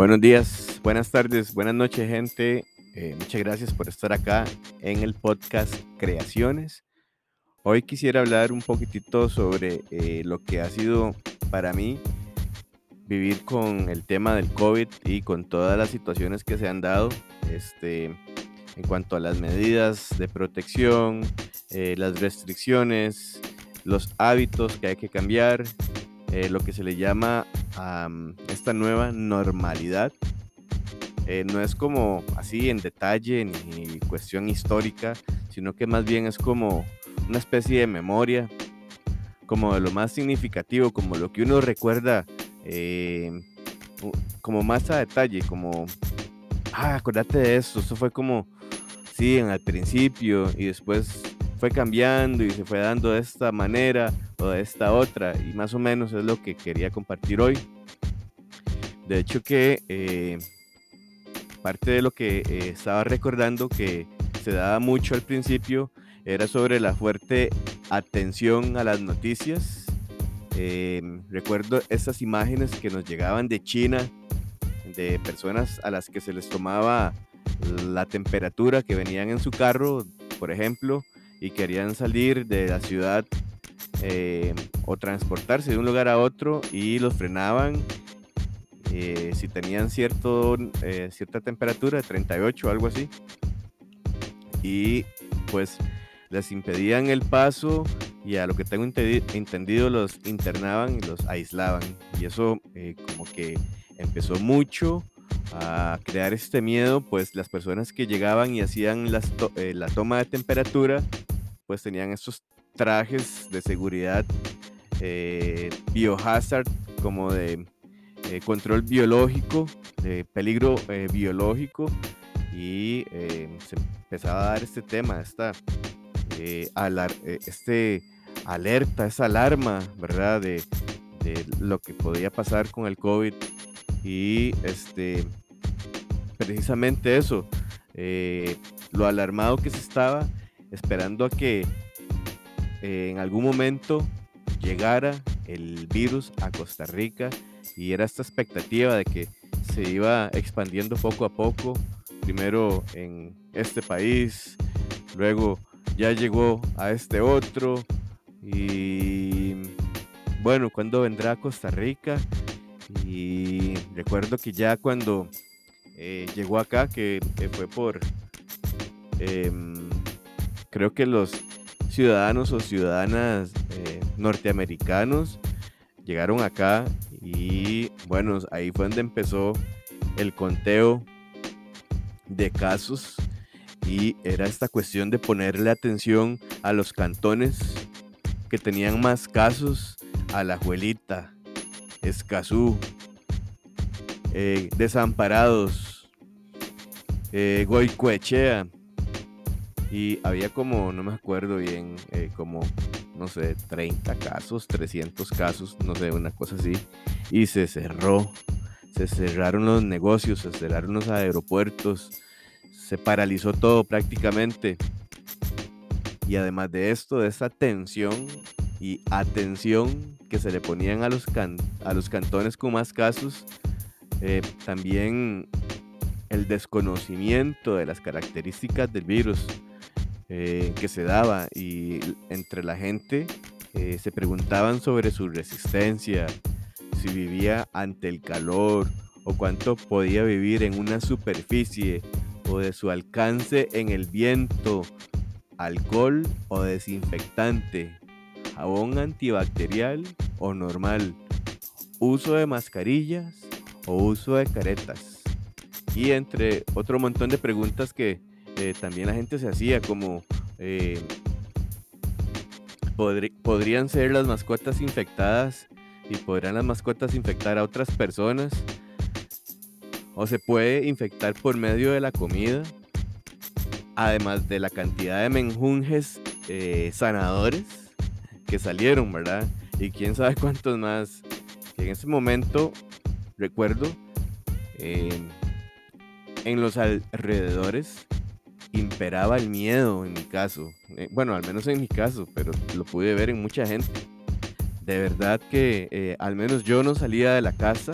Buenos días, buenas tardes, buenas noches, gente. Eh, muchas gracias por estar acá en el podcast Creaciones. Hoy quisiera hablar un poquitito sobre eh, lo que ha sido para mí vivir con el tema del COVID y con todas las situaciones que se han dado este, en cuanto a las medidas de protección, eh, las restricciones, los hábitos que hay que cambiar, lo que se le llama esta nueva normalidad. Eh, no es como así en detalle ni cuestión histórica, sino que más bien es como una especie de memoria, como de lo más significativo, como lo que uno recuerda eh, como más a detalle, como, ah, acordate de esto, eso fue como, sí, en el principio y después fue cambiando y se fue dando de esta manera o de esta otra y más o menos es lo que quería compartir hoy. De hecho que eh, parte de lo que eh, estaba recordando que se daba mucho al principio era sobre la fuerte atención a las noticias. Em, recuerdo estas imágenes que nos llegaban de China, de personas a las que se les tomaba la temperatura que venían en su carro, por ejemplo, y querían salir de la ciudad em, o transportarse de un lugar a otro y los frenaban eh, si tenían cierto, eh, cierta temperatura de 38 o algo así, y pues les impedían el paso y a lo que tengo entendido los internaban y los aislaban. Y eso eh, como que empezó mucho a crear este miedo, pues las personas que llegaban y hacían las la toma de temperatura, pues tenían estos trajes de seguridad biohazard como de eh, control biológico, de peligro eh, biológico, y eh, se empezaba a dar este tema, esta este alerta, esa alarma, ¿verdad? De, lo que podía pasar con el COVID y este, precisamente eso, lo alarmado que se estaba esperando a que en algún momento llegara el virus a Costa Rica y era esta expectativa de que se iba expandiendo poco a poco, primero en este país, luego ya llegó a este otro y bueno, ¿cuándo vendrá a Costa Rica? Y recuerdo que ya cuando eh, llegó acá, que fue por, em, creo que los ciudadanos o ciudadanas eh, norteamericanos llegaron acá y bueno, ahí fue donde empezó el conteo de casos y era esta cuestión de ponerle atención a los cantones que tenían más casos, a la Juelita, Escazú, eh, Desamparados, eh, Goicoechea, y había como, no me acuerdo bien, eh, como no sé, 30 casos, 300 casos, no sé, una cosa así, y se cerró, se cerraron los negocios, se cerraron los aeropuertos, se paralizó todo prácticamente. Y además de esto, de esa tensión y atención que se le ponían a los, a los cantones con más casos, eh, también el desconocimiento de las características del virus eh, que se daba y entre la gente eh, se preguntaban sobre su resistencia, si vivía ante el calor o cuánto podía vivir en una superficie o de su alcance en el viento, alcohol o desinfectante, jabón antibacterial o normal, uso de mascarillas o uso de caretas. Y entre otro montón de preguntas que eh, también la gente se hacía como eh, podrían ser las mascotas infectadas y podrían las mascotas infectar a otras personas o se puede infectar por medio de la comida además de la cantidad de menjunjes eh, sanadores que salieron, ¿verdad? Y quién sabe cuántos más. En ese momento, recuerdo, en los alrededores imperaba el miedo en mi caso. Eh, bueno, al menos en mi caso, pero lo pude ver en mucha gente. De verdad que eh, al menos yo no salía de la casa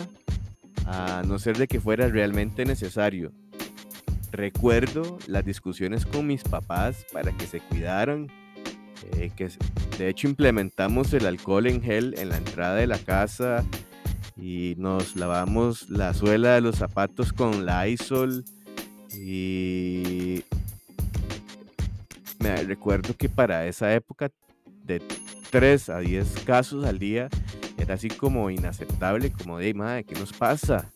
a no ser de que fuera realmente necesario. Recuerdo las discusiones con mis papás para que se cuidaran, eh, que de hecho implementamos el alcohol en gel en la entrada de la casa y nos lavamos la suela de los zapatos con la isol y me recuerdo que para esa época de 3 a 10 casos al día era así como inaceptable, como de, madre, ¿qué nos pasa?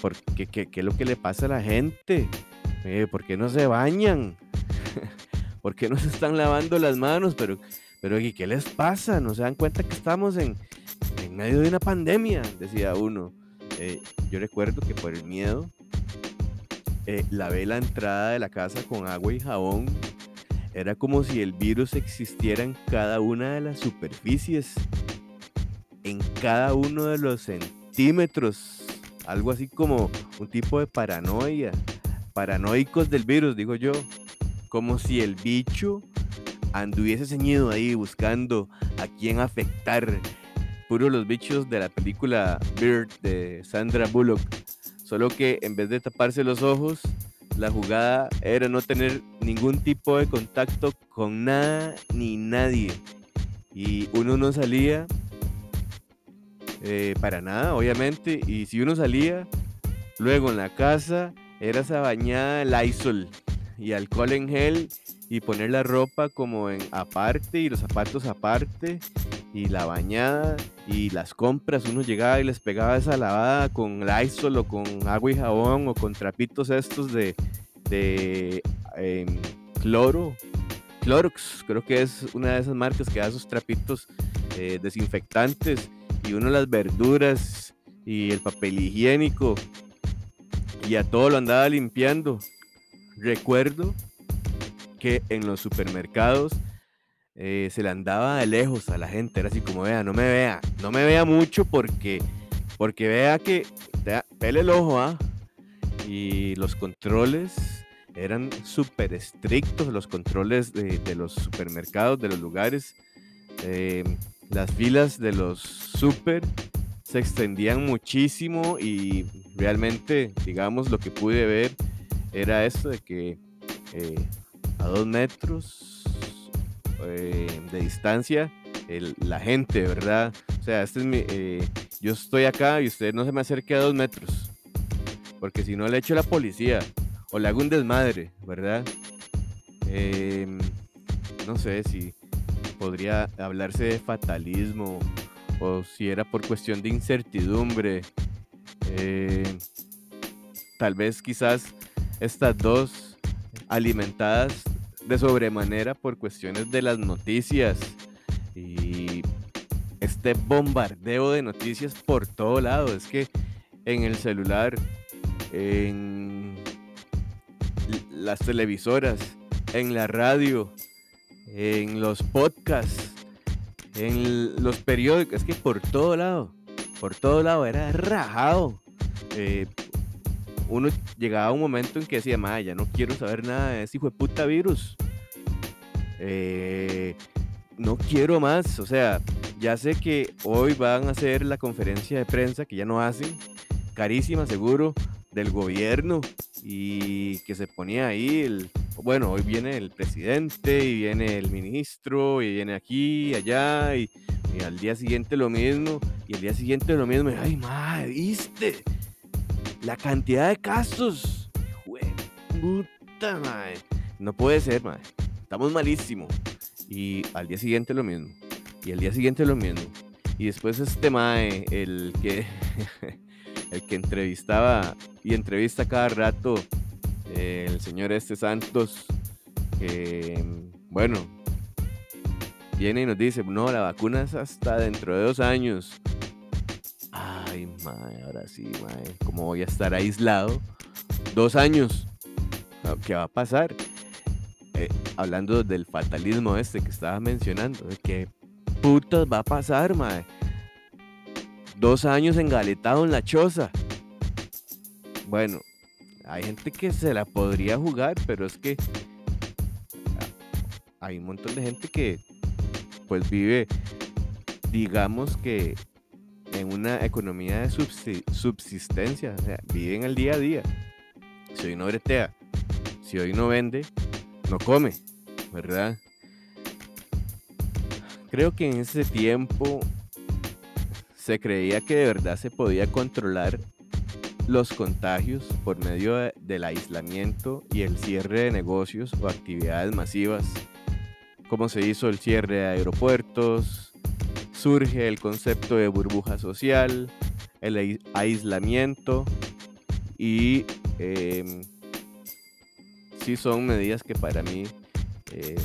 ¿Por qué, qué, es lo que le pasa a la gente? Eh, ¿Por qué no se bañan? ¿Por qué no se están lavando las manos? Pero, pero ¿qué les pasa? ¿No se dan cuenta que estamos en, en medio de una pandemia? Decía uno. Eh, yo recuerdo que por el miedo eh, lavé la entrada de la casa con agua y jabón. Era como si el virus existiera en cada una de las superficies en cada uno de los centímetros. Algo así como un tipo de paranoia. Paranoicos del virus, digo yo. Como si el bicho anduviese ceñido ahí buscando a quién afectar. Puro los bichos de la película Bird de Sandra Bullock. Solo que en vez de taparse los ojos, la jugada era no tener ningún tipo de contacto con nada ni nadie. Y uno no salía eh, para nada, obviamente. Y si uno salía, luego en la casa era esa bañada Lysol y alcohol en gel y poner la ropa como en aparte y los zapatos aparte y la bañada y las compras. Uno llegaba y les pegaba esa lavada con Lysol o con agua y jabón o con trapitos estos de, de em, cloro. Clorox, creo que es una de esas marcas que da esos trapitos eh, desinfectantes y uno las verduras y el papel higiénico y a todo lo andaba limpiando. Recuerdo que en los supermercados eh, se le andaba de lejos a la gente, era así como vea, no me vea, no me vea mucho porque, porque vea que, pele el ojo, ¿ah? Y los controles eran súper estrictos, los controles de, los supermercados, de los lugares. Eh, las filas de los super se extendían muchísimo y realmente, digamos, lo que pude ver era esto de que eh, a dos metros eh, de distancia la gente, ¿verdad? O sea, este es mi, eh, yo estoy acá y usted no se me acerque a dos metros, porque si no le echo la policía o le hago un desmadre, ¿verdad? Em, no sé si podría hablarse de fatalismo o si era por cuestión de incertidumbre. Tal vez quizás estas dos alimentadas de sobremanera por cuestiones de las noticias y este bombardeo de noticias por todo lado. Es que en el celular, en las televisoras, en la radio, en los podcasts, en los periódicos, es que por todo lado, por todo lado era rajado. Eh, uno llegaba a un momento en que decía, ya no quiero saber nada de ese hijo de puta virus. Eh, no quiero más, o sea, ya sé que hoy van a hacer la conferencia de prensa que ya no hacen, carísima seguro, del gobierno y que se ponía ahí el bueno, hoy viene el presidente y viene el ministro y viene aquí y allá y, al día siguiente lo mismo y al día siguiente lo mismo. Y, Ay, madre, ¿viste? La cantidad de casos. puta, madre. No puede ser, madre. Estamos malísimos. Y al día siguiente lo mismo. Y al día siguiente lo mismo. Y después este mae, el que, el que entrevistaba y entrevista cada rato el señor este Santos, que, bueno, viene y nos dice, no, la vacuna es hasta dentro de dos años. Ay, madre, ahora sí, madre, ¿cómo voy a estar aislado? Dos años. ¿Qué va a pasar? Eh, hablando del fatalismo este que estaba mencionando, de qué putas va a pasar, madre. Dos años engaletado en la choza. Bueno, hay gente que se la podría jugar, pero es que hay un montón de gente que pues vive, digamos que en una economía de subsistencia, o sea, viven el día a día. Si hoy no bretea, si hoy no vende, no come, ¿verdad? Creo que en ese tiempo se creía que de verdad se podía controlar los contagios por medio del aislamiento y el cierre de negocios o actividades masivas, como se hizo el cierre de aeropuertos, surge el concepto de burbuja social, el aislamiento y eh, sí son medidas que para mí eh,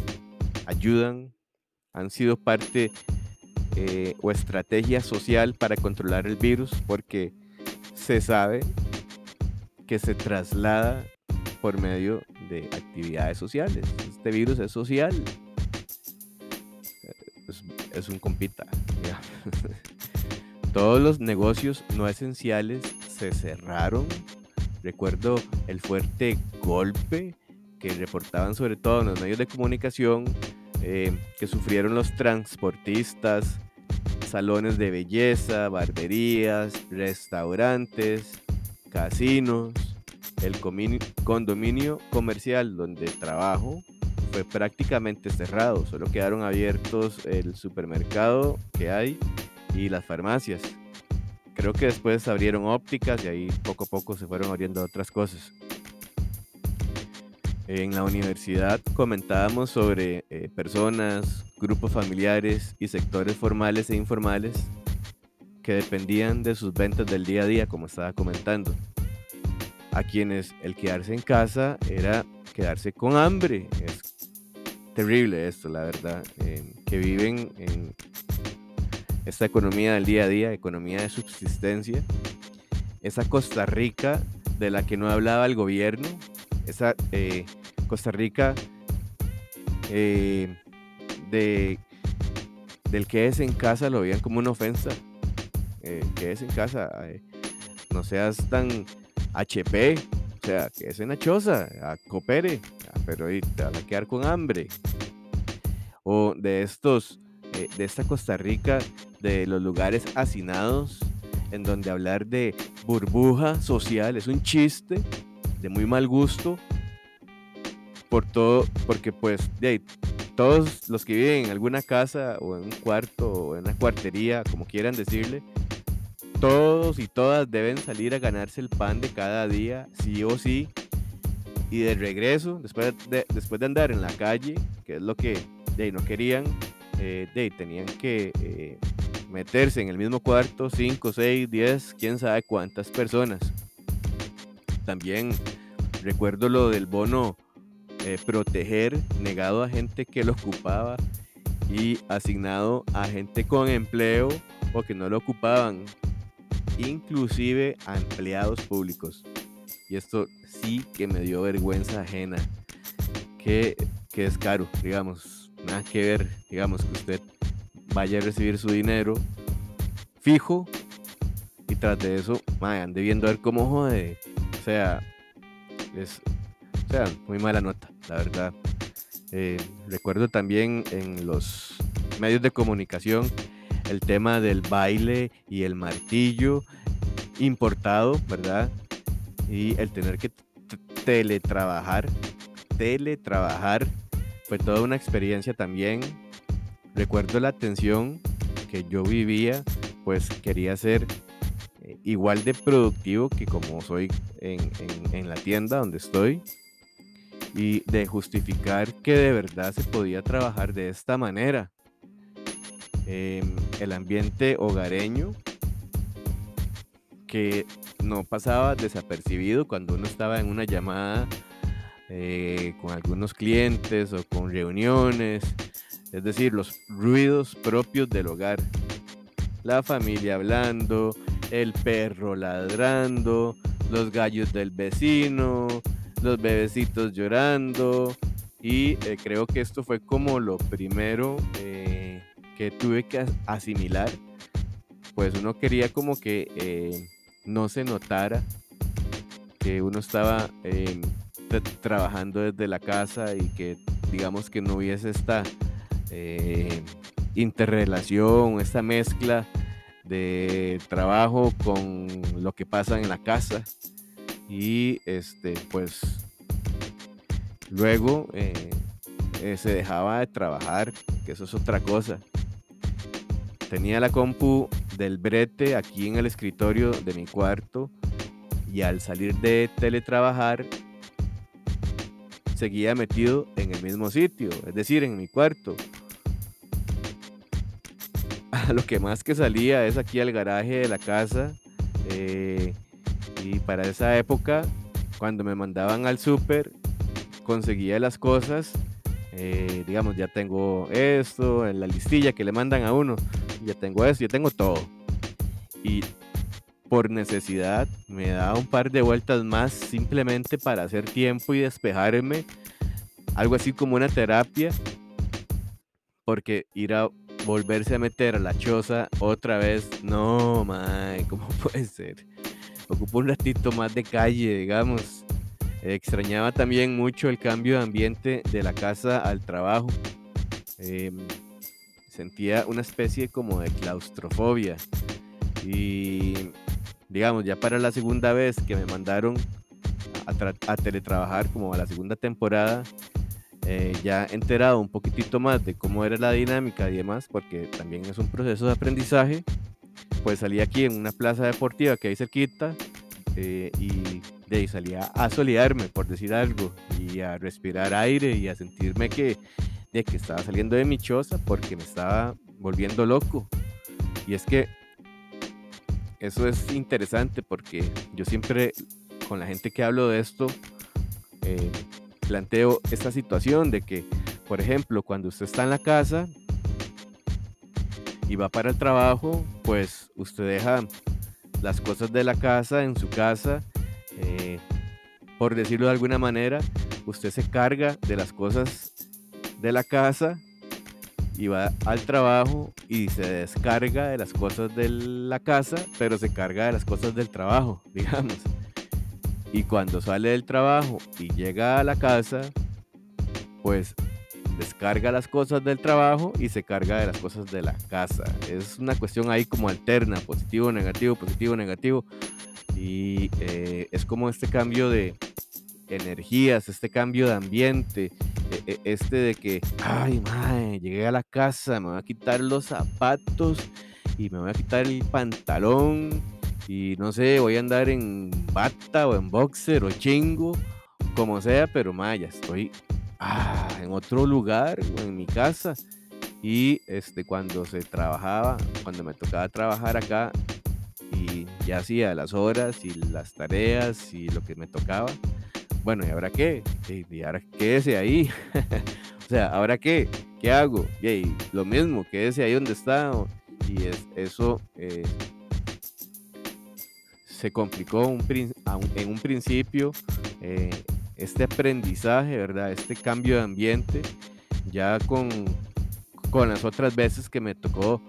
ayudan, han sido parte eh, o estrategia social para controlar el virus porque se sabe que se traslada por medio de actividades sociales. Este virus es social. Es, un compita. Todos los negocios no esenciales se cerraron. Recuerdo el fuerte golpe que reportaban sobre todo en los medios de comunicación eh, que sufrieron los transportistas, salones de belleza, barberías, restaurantes, casinos, el condominio comercial donde trabajo fue prácticamente cerrado, solo quedaron abiertos el supermercado que hay y las farmacias. Creo que después abrieron ópticas y ahí poco a poco se fueron abriendo otras cosas en la universidad comentábamos sobre eh, personas, grupos familiares y sectores formales e informales que dependían de sus ventas del día a día, como estaba comentando. A quienes el quedarse en casa era quedarse con hambre. Terrible esto, la verdad. Eh, que viven en esta economía del día a día, economía de subsistencia. Esa Costa Rica de la que no hablaba el gobierno, esa eh, Costa Rica eh, de, del que es en casa lo veían como una ofensa. Eh, que es en casa, eh, no seas tan HP, o sea, que es en la choza, coopere, ah, pero ahí te vas a quedar con hambre. O de estos, de esta Costa Rica, de los lugares hacinados, en donde hablar de burbuja social es un chiste de muy mal gusto por todo, porque pues de todos los que viven en alguna casa o en un cuarto o en una cuartería, como quieran decirle, todos y todas deben salir a ganarse el pan de cada día, sí o sí. Y de regreso, después de, después de andar en la calle, que es lo que de no querían, eh, de tenían que eh, meterse en el mismo cuarto, 5, 6, 10, quién sabe cuántas personas. También recuerdo lo del bono eh, proteger negado a gente que lo ocupaba y asignado a gente con empleo o que no lo ocupaban, inclusive a empleados públicos. Y esto sí que me dio vergüenza ajena, que, que es caro, digamos, nada que ver, digamos que usted vaya a recibir su dinero fijo y tras de eso, man, ande ver cómo jode. O sea, es, o sea, muy mala nota, la verdad. Eh, recuerdo también en los medios de comunicación el tema del baile y el martillo importado, ¿verdad? Y el tener que teletrabajar, teletrabajar, fue toda una experiencia también. Recuerdo la tensión que yo vivía, pues quería ser eh, igual de productivo que como soy en la tienda donde estoy y de justificar que de verdad se podía trabajar de esta manera. Em, el ambiente hogareño que no pasaba desapercibido cuando uno estaba en una llamada eh, con algunos clientes o con reuniones, es decir, los ruidos propios del hogar. La familia hablando, el perro ladrando, los gallos del vecino, los bebecitos llorando y eh, creo que esto fue como lo primero eh, que tuve que asimilar pues uno quería como que no se notara que uno estaba trabajando desde la casa y que digamos que no hubiese esta interrelación, esta mezcla de trabajo con lo que pasa en la casa. Y este pues luego eh, eh, se dejaba de trabajar que eso es otra cosa. Tenía la compu del brete aquí en el escritorio de mi cuarto y al salir de teletrabajar seguía metido en el mismo sitio, es decir, en mi cuarto. Lo que más que salía es aquí al garaje de la casa eh, y para esa época, cuando me mandaban al súper, conseguía las cosas, eh, digamos, ya tengo esto, en la listilla que le mandan a uno, ya tengo esto, ya tengo todo. Y por necesidad me da un par de vueltas más simplemente para hacer tiempo y despejarme. Algo así como una terapia. Porque ir a volverse a meter a la choza otra vez, no, mae, ¿cómo puede ser? Ocupo un ratito más de calle, digamos. Extrañaba también mucho el cambio de ambiente de la casa al trabajo. Em, sentía una especie como de claustrofobia. Y digamos, ya para la segunda vez que me mandaron a, teletrabajar, como a la segunda temporada, eh, ya enterado un poquitito más de cómo era la dinámica y demás, porque también es un proceso de aprendizaje, pues salí aquí en una plaza deportiva que hay cerquita eh, y de ahí salía a solidarme, por decir algo, y a respirar aire y a sentirme que de que estaba saliendo de mi choza porque me estaba volviendo loco. Y es que eso es interesante porque yo siempre con la gente que hablo de esto eh, planteo esta situación de que, por ejemplo, cuando usted está en la casa y va para el trabajo, pues usted deja las cosas de la casa en su casa. Eh, por decirlo de alguna manera, usted se carga de las cosas de la casa y va al trabajo y se descarga de las cosas de la casa, pero se carga de las cosas del trabajo, digamos. Y cuando sale del trabajo y llega a la casa, pues descarga las cosas del trabajo y se carga de las cosas de la casa. Es una cuestión ahí como alterna, positivo, negativo, positivo, negativo. Y eh, es como este cambio de energías, este cambio de ambiente, e, e, este de que, ay, madre, llegué a la casa, me voy a quitar los zapatos y me voy a quitar el pantalón y no sé, voy a andar en bata o en boxer o chingo, como sea, pero madre, ya estoy ah, en otro lugar o en mi casa. Y este, cuando se trabajaba, cuando me tocaba trabajar acá y ya hacía las horas y las tareas y lo que me tocaba, bueno, ¿y ahora qué? ¿Y ahora quédese ahí? o sea, ¿ahora qué? ¿Qué hago? Y lo mismo, quédese ahí donde está. Y es, eso eh, se complicó en un principio. Eh, este aprendizaje, ¿verdad? Este cambio de ambiente, ya con, con las otras veces que me tocó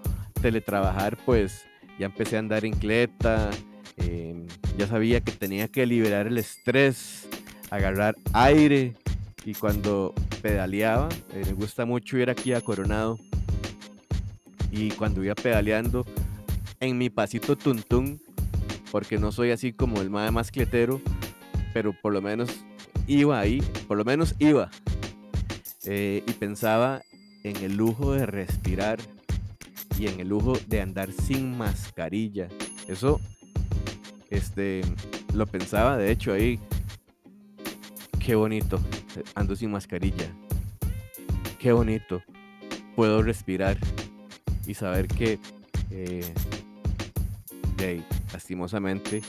teletrabajar, pues ya empecé a andar en cleta, em, ya sabía que tenía que liberar el estrés agarrar aire y cuando pedaleaba, eh, me gusta mucho ir aquí a Coronado y cuando iba pedaleando en mi pasito tuntún, porque no soy así como el más mascletero, pero por lo menos iba ahí, por lo menos iba eh, y pensaba en el lujo de respirar y en el lujo de andar sin mascarilla. Eso, este, lo pensaba de hecho ahí Qué bonito. Ando sin mascarilla. Qué bonito. Puedo respirar y saber que, eh, lastimosamente,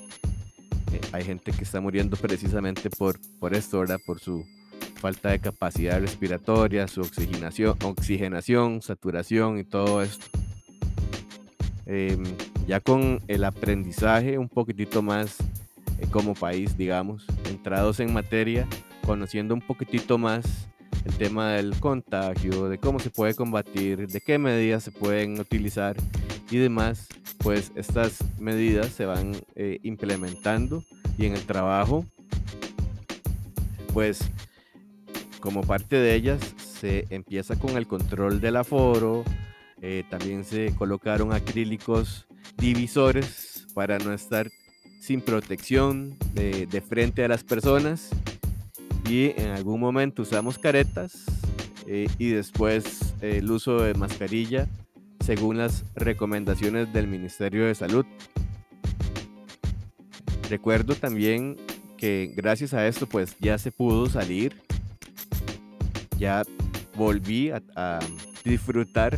eh, hay gente que está muriendo precisamente por, por esto, ¿verdad? Por su falta de capacidad respiratoria, su oxigenación, oxigenación saturación y todo esto. Em, ya con el aprendizaje un poquitito más eh, como país, digamos, entrados en materia, conociendo un poquitito más el tema del contagio, de cómo se puede combatir, de qué medidas se pueden utilizar y demás, pues estas medidas se van eh, implementando y en el trabajo, pues como parte de ellas se empieza con el control del aforo, eh, también se colocaron acrílicos divisores para no estar sin protección de, frente a las personas y en algún momento usamos caretas eh, y después eh, el uso de mascarilla según las recomendaciones del Ministerio de Salud. Recuerdo también que gracias a esto pues ya se pudo salir, ya volví a, disfrutar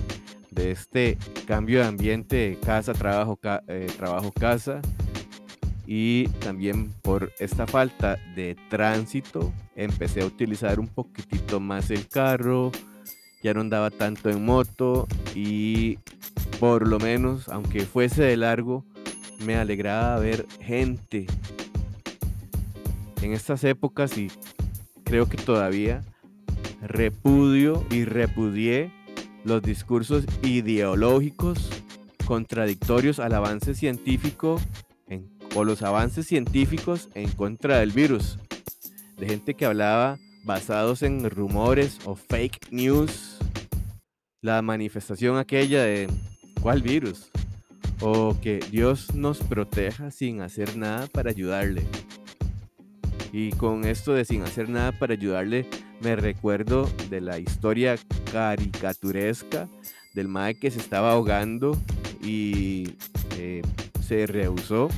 de este cambio de ambiente casa, trabajo, eh, trabajo, casa y también por esta falta de tránsito empecé a utilizar un poquitito más el carro, ya no andaba tanto en moto y por lo menos, aunque fuese de largo, me alegraba ver gente. En estas épocas y creo que todavía repudio y repudié los discursos ideológicos contradictorios al avance científico o los avances científicos en contra del virus. De gente que hablaba basados en rumores o fake news. La manifestación aquella de ¿cuál virus? O que Dios nos proteja sin hacer nada para ayudarle. Y con esto de sin hacer nada para ayudarle, me recuerdo de la historia caricaturesca del mae que se estaba ahogando y eh, se rehusó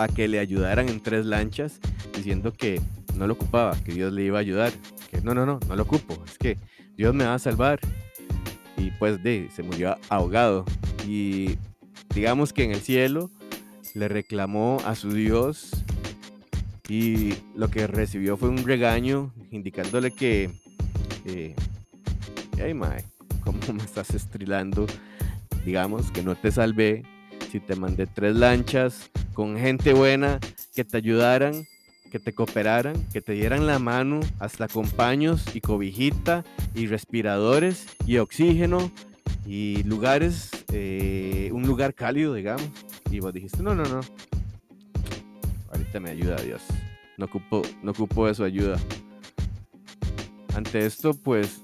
a que le ayudaran en tres lanchas diciendo que no lo ocupaba, que Dios le iba a ayudar. Que no, no, no, no lo ocupo, es que Dios me va a salvar. Y pues de, se murió ahogado. Y digamos que en el cielo le reclamó a su Dios y lo que recibió fue un regaño indicándole que, eh, ay, mae, ¿cómo me estás estrilando? Digamos que no te salvé si te mandé tres lanchas con gente buena que te ayudaran, que te cooperaran, que te dieran la mano, hasta con paños y cobijita y respiradores y oxígeno y lugares, eh, un lugar cálido, digamos. Y vos dijiste, no, no, no. Ahorita me ayuda Dios. No ocupo, no ocupo de su ayuda. Ante esto, pues,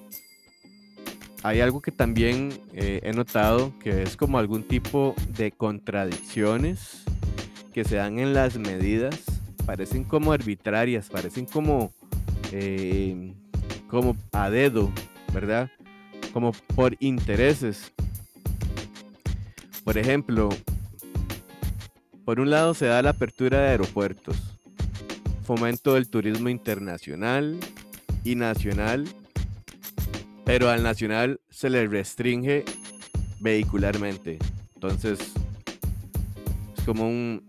hay algo que también eh, he notado que es como algún tipo de contradicciones que se dan en las medidas parecen como arbitrarias, parecen como, eh, como a dedo, ¿verdad? Como por intereses. Por ejemplo, por un lado se da la apertura de aeropuertos, fomento del turismo internacional y nacional, pero al nacional se le restringe vehicularmente. Entonces, es como un,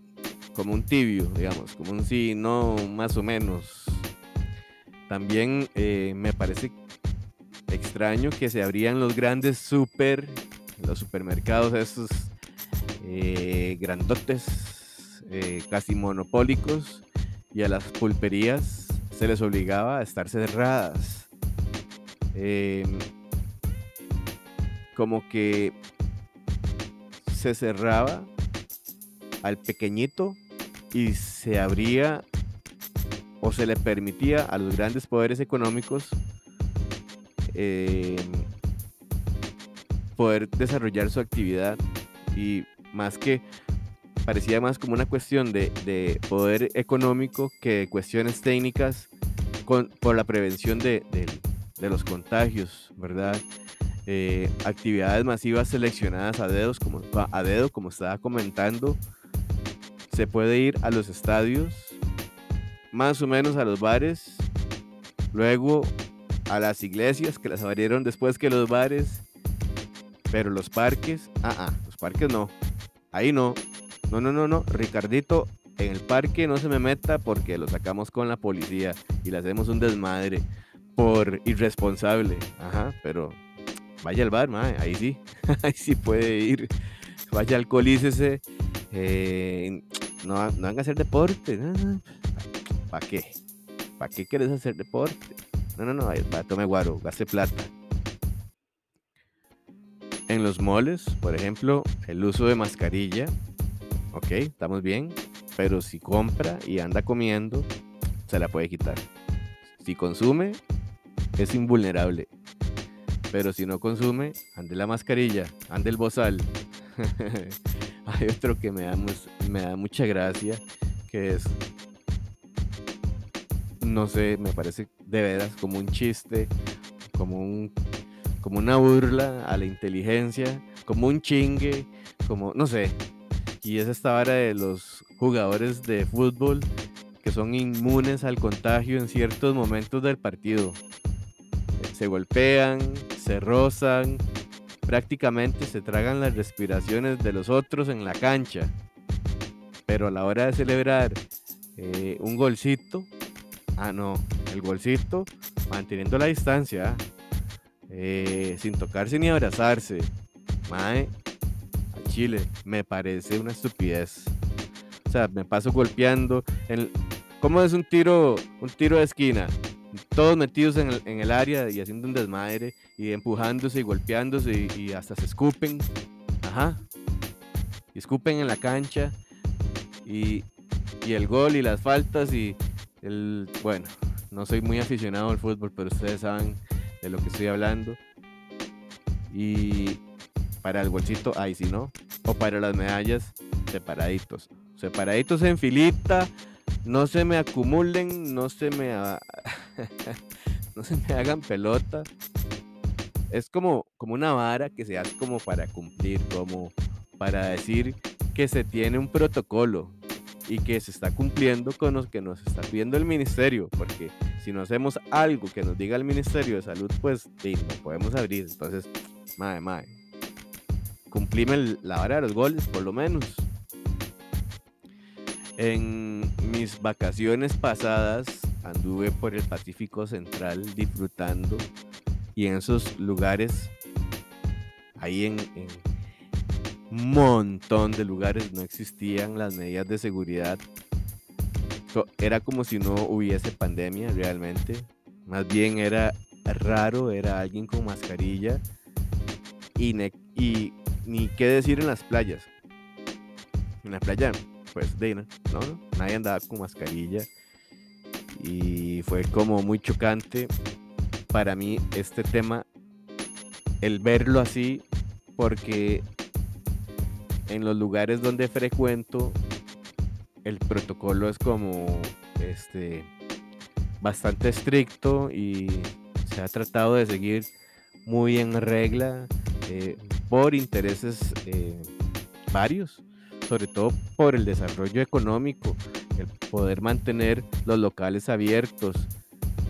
como un tibio, digamos, como un sí, no, más o menos. También eh, me parece extraño que se abrían los grandes super, los supermercados, esos eh, grandotes, eh, casi monopólicos, y a las pulperías se les obligaba a estar cerradas. Em, como que se cerraba al pequeñito y se abría o se le permitía a los grandes poderes económicos eh, poder desarrollar su actividad y más que parecía más como una cuestión de, poder económico que de cuestiones técnicas con, por la prevención de, los contagios, ¿verdad? Eh, actividades masivas seleccionadas a dedos, como, a dedo, como estaba comentando, se puede ir a los estadios, más o menos a los bares, luego a las iglesias que las abrieron después que los bares, pero los parques, ah, ah, los parques no, ahí no, no, no, no, no, Ricardito, en el parque no se me meta porque lo sacamos con la policía y le hacemos un desmadre por irresponsable, ajá, pero vaya al bar, ahí sí, ahí sí puede ir, vaya alcoholícese, eh, no, van a hacer deporte. ¿Para qué? ¿Para qué quieres hacer deporte? No, no, no, tome guaro, gaste plata. En los moles, por ejemplo, el uso de mascarilla, ok, estamos bien, pero si compra y anda comiendo, se la puede quitar. Si consume, es invulnerable. Pero si no consume, ande la mascarilla, ande el bozal. hay otro que me da, mucha gracia, que es, no sé, me parece de veras como un chiste, como, un, como una burla a la inteligencia, como un chingue, como, no sé. Y es esta vara de los jugadores de fútbol que son inmunes al contagio en ciertos momentos del partido. Se golpean, se rozan, prácticamente se tragan las respiraciones de los otros en la cancha. Pero a la hora de celebrar eh, un golcito, ah no, el golcito manteniendo la distancia, eh, sin tocarse ni abrazarse, mae, a Chile, me parece una estupidez. O sea, me paso golpeando. En, ¿Cómo es un tiro, un tiro de esquina? Todos metidos en el, área y haciendo un desmadre y empujándose y golpeándose y, hasta se escupen. Ajá. Y escupen en la cancha y, y, el gol y las faltas y el... Bueno, no soy muy aficionado al fútbol, pero ustedes saben de lo que estoy hablando. Y para el golcito, ahí sí, ¿no? O para las medallas, separaditos. Separaditos en filita, no se me acumulen, no se me, no se me hagan pelota. Es como, como una vara que se hace como para cumplir, como para decir que se tiene un protocolo y que se está cumpliendo con lo que nos está pidiendo el ministerio, porque si no hacemos algo que nos diga el Ministerio de Salud, pues sí, no podemos abrir. Entonces, madre, madre, cumplime la vara de los goles, por lo menos. En mis vacaciones pasadas anduve por el Pacífico Central disfrutando y en esos lugares, ahí en, un montón de lugares no existían las medidas de seguridad. Era como si no hubiese pandemia realmente. Más bien era raro, era alguien con mascarilla y, ni qué decir en las playas. En la playa pues de, ¿no? Nadie andaba con mascarilla y fue como muy chocante para mí este tema, el verlo así, porque en los lugares donde frecuento el protocolo es como este bastante estricto y se ha tratado de seguir muy en regla eh, por intereses eh, varios sobre todo por el desarrollo económico, el poder mantener los locales abiertos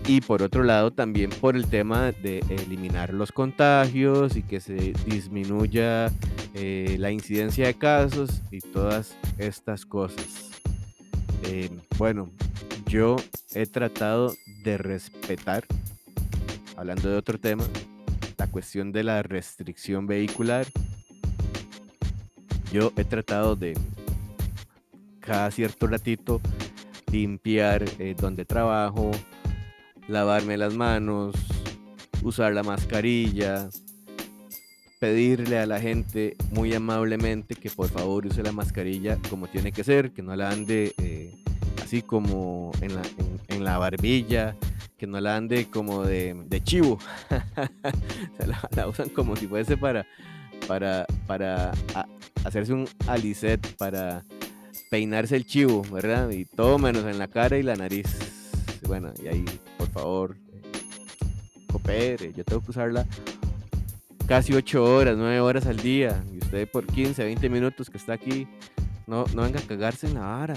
y por otro lado también por el tema de eliminar los contagios y que se disminuya eh, la incidencia de casos y todas estas cosas. Eh, bueno, yo he tratado de respetar, hablando de otro tema, la cuestión de la restricción vehicular yo he tratado de cada cierto ratito limpiar eh, donde trabajo, lavarme las manos, usar la mascarilla, pedirle a la gente muy amablemente que por favor use la mascarilla como tiene que ser, que no la ande eh, así como en la, en, la, barbilla, que no la ande como de, chivo, la, la, usan como si fuese para, para, para hacerse un alicet, para peinarse el chivo, ¿verdad? Y todo menos en la cara y la nariz. Bueno, y ahí, por favor, coopere. Yo tengo que usarla casi 8 horas, 9 horas al día. Y usted por 15, 20 minutos que está aquí, no, no venga a cagarse en la vara.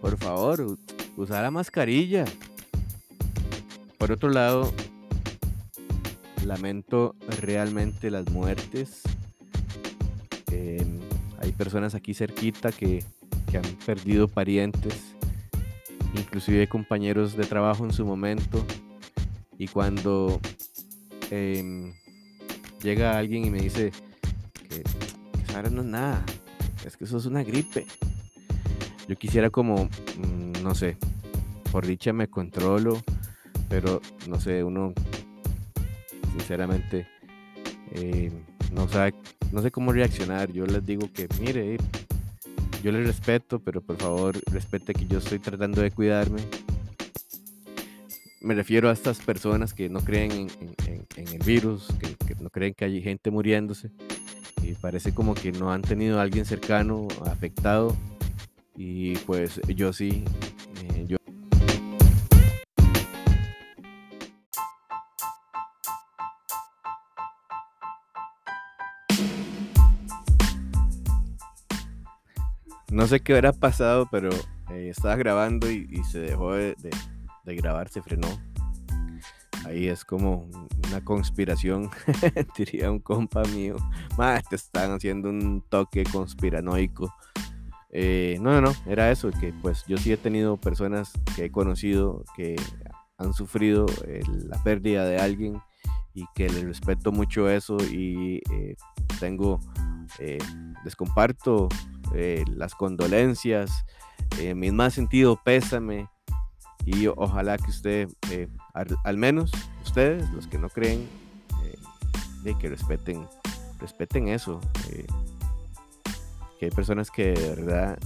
Por favor, usar la mascarilla. Por otro lado, lamento realmente las muertes Em, hay personas aquí cerquita que, han perdido parientes, inclusive compañeros de trabajo en su momento. Y cuando em, llega alguien y me dice que, que no es nada, es que eso es una gripe. Yo quisiera como, mm, no sé, por dicha me controlo, pero no sé, uno sinceramente em, no sabe no sé cómo reaccionar. Yo les digo que, mire, yo les respeto, pero por favor respete que yo estoy tratando de cuidarme. Me refiero a estas personas que no creen en, el virus, que, no creen que hay gente muriéndose. y parece como que no han tenido a alguien cercano afectado y pues yo sí, no sé qué hubiera pasado, pero eh, estaba grabando y, se dejó de, grabar, se frenó. Ahí es como una conspiración, diría un compa mío. Más te están haciendo un toque conspiranoico. Eh, no, no, no, era eso, que pues yo sí he tenido personas que he conocido que han sufrido eh, la pérdida de alguien y que les respeto mucho eso y tengo, les comparto eh, las condolencias, eh, mi más sentido pésame y ojalá que usted, eh, al, menos ustedes, los que no creen, que respeten, respeten eso. que hay personas que de verdad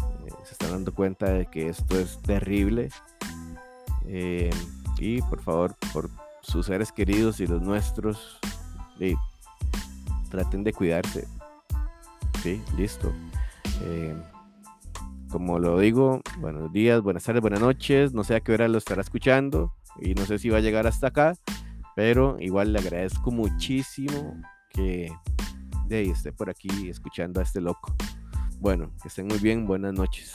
se están dando cuenta de que esto es terrible. y por favor, por sus seres queridos y los nuestros, traten de cuidarse. Sí, listo. Eh, como lo digo, buenos días, buenas tardes, buenas noches. No sé a qué hora lo estará escuchando y no sé si va a llegar hasta acá, pero igual le agradezco muchísimo que de esté por aquí escuchando a este loco. Bueno, que estén muy bien, buenas noches.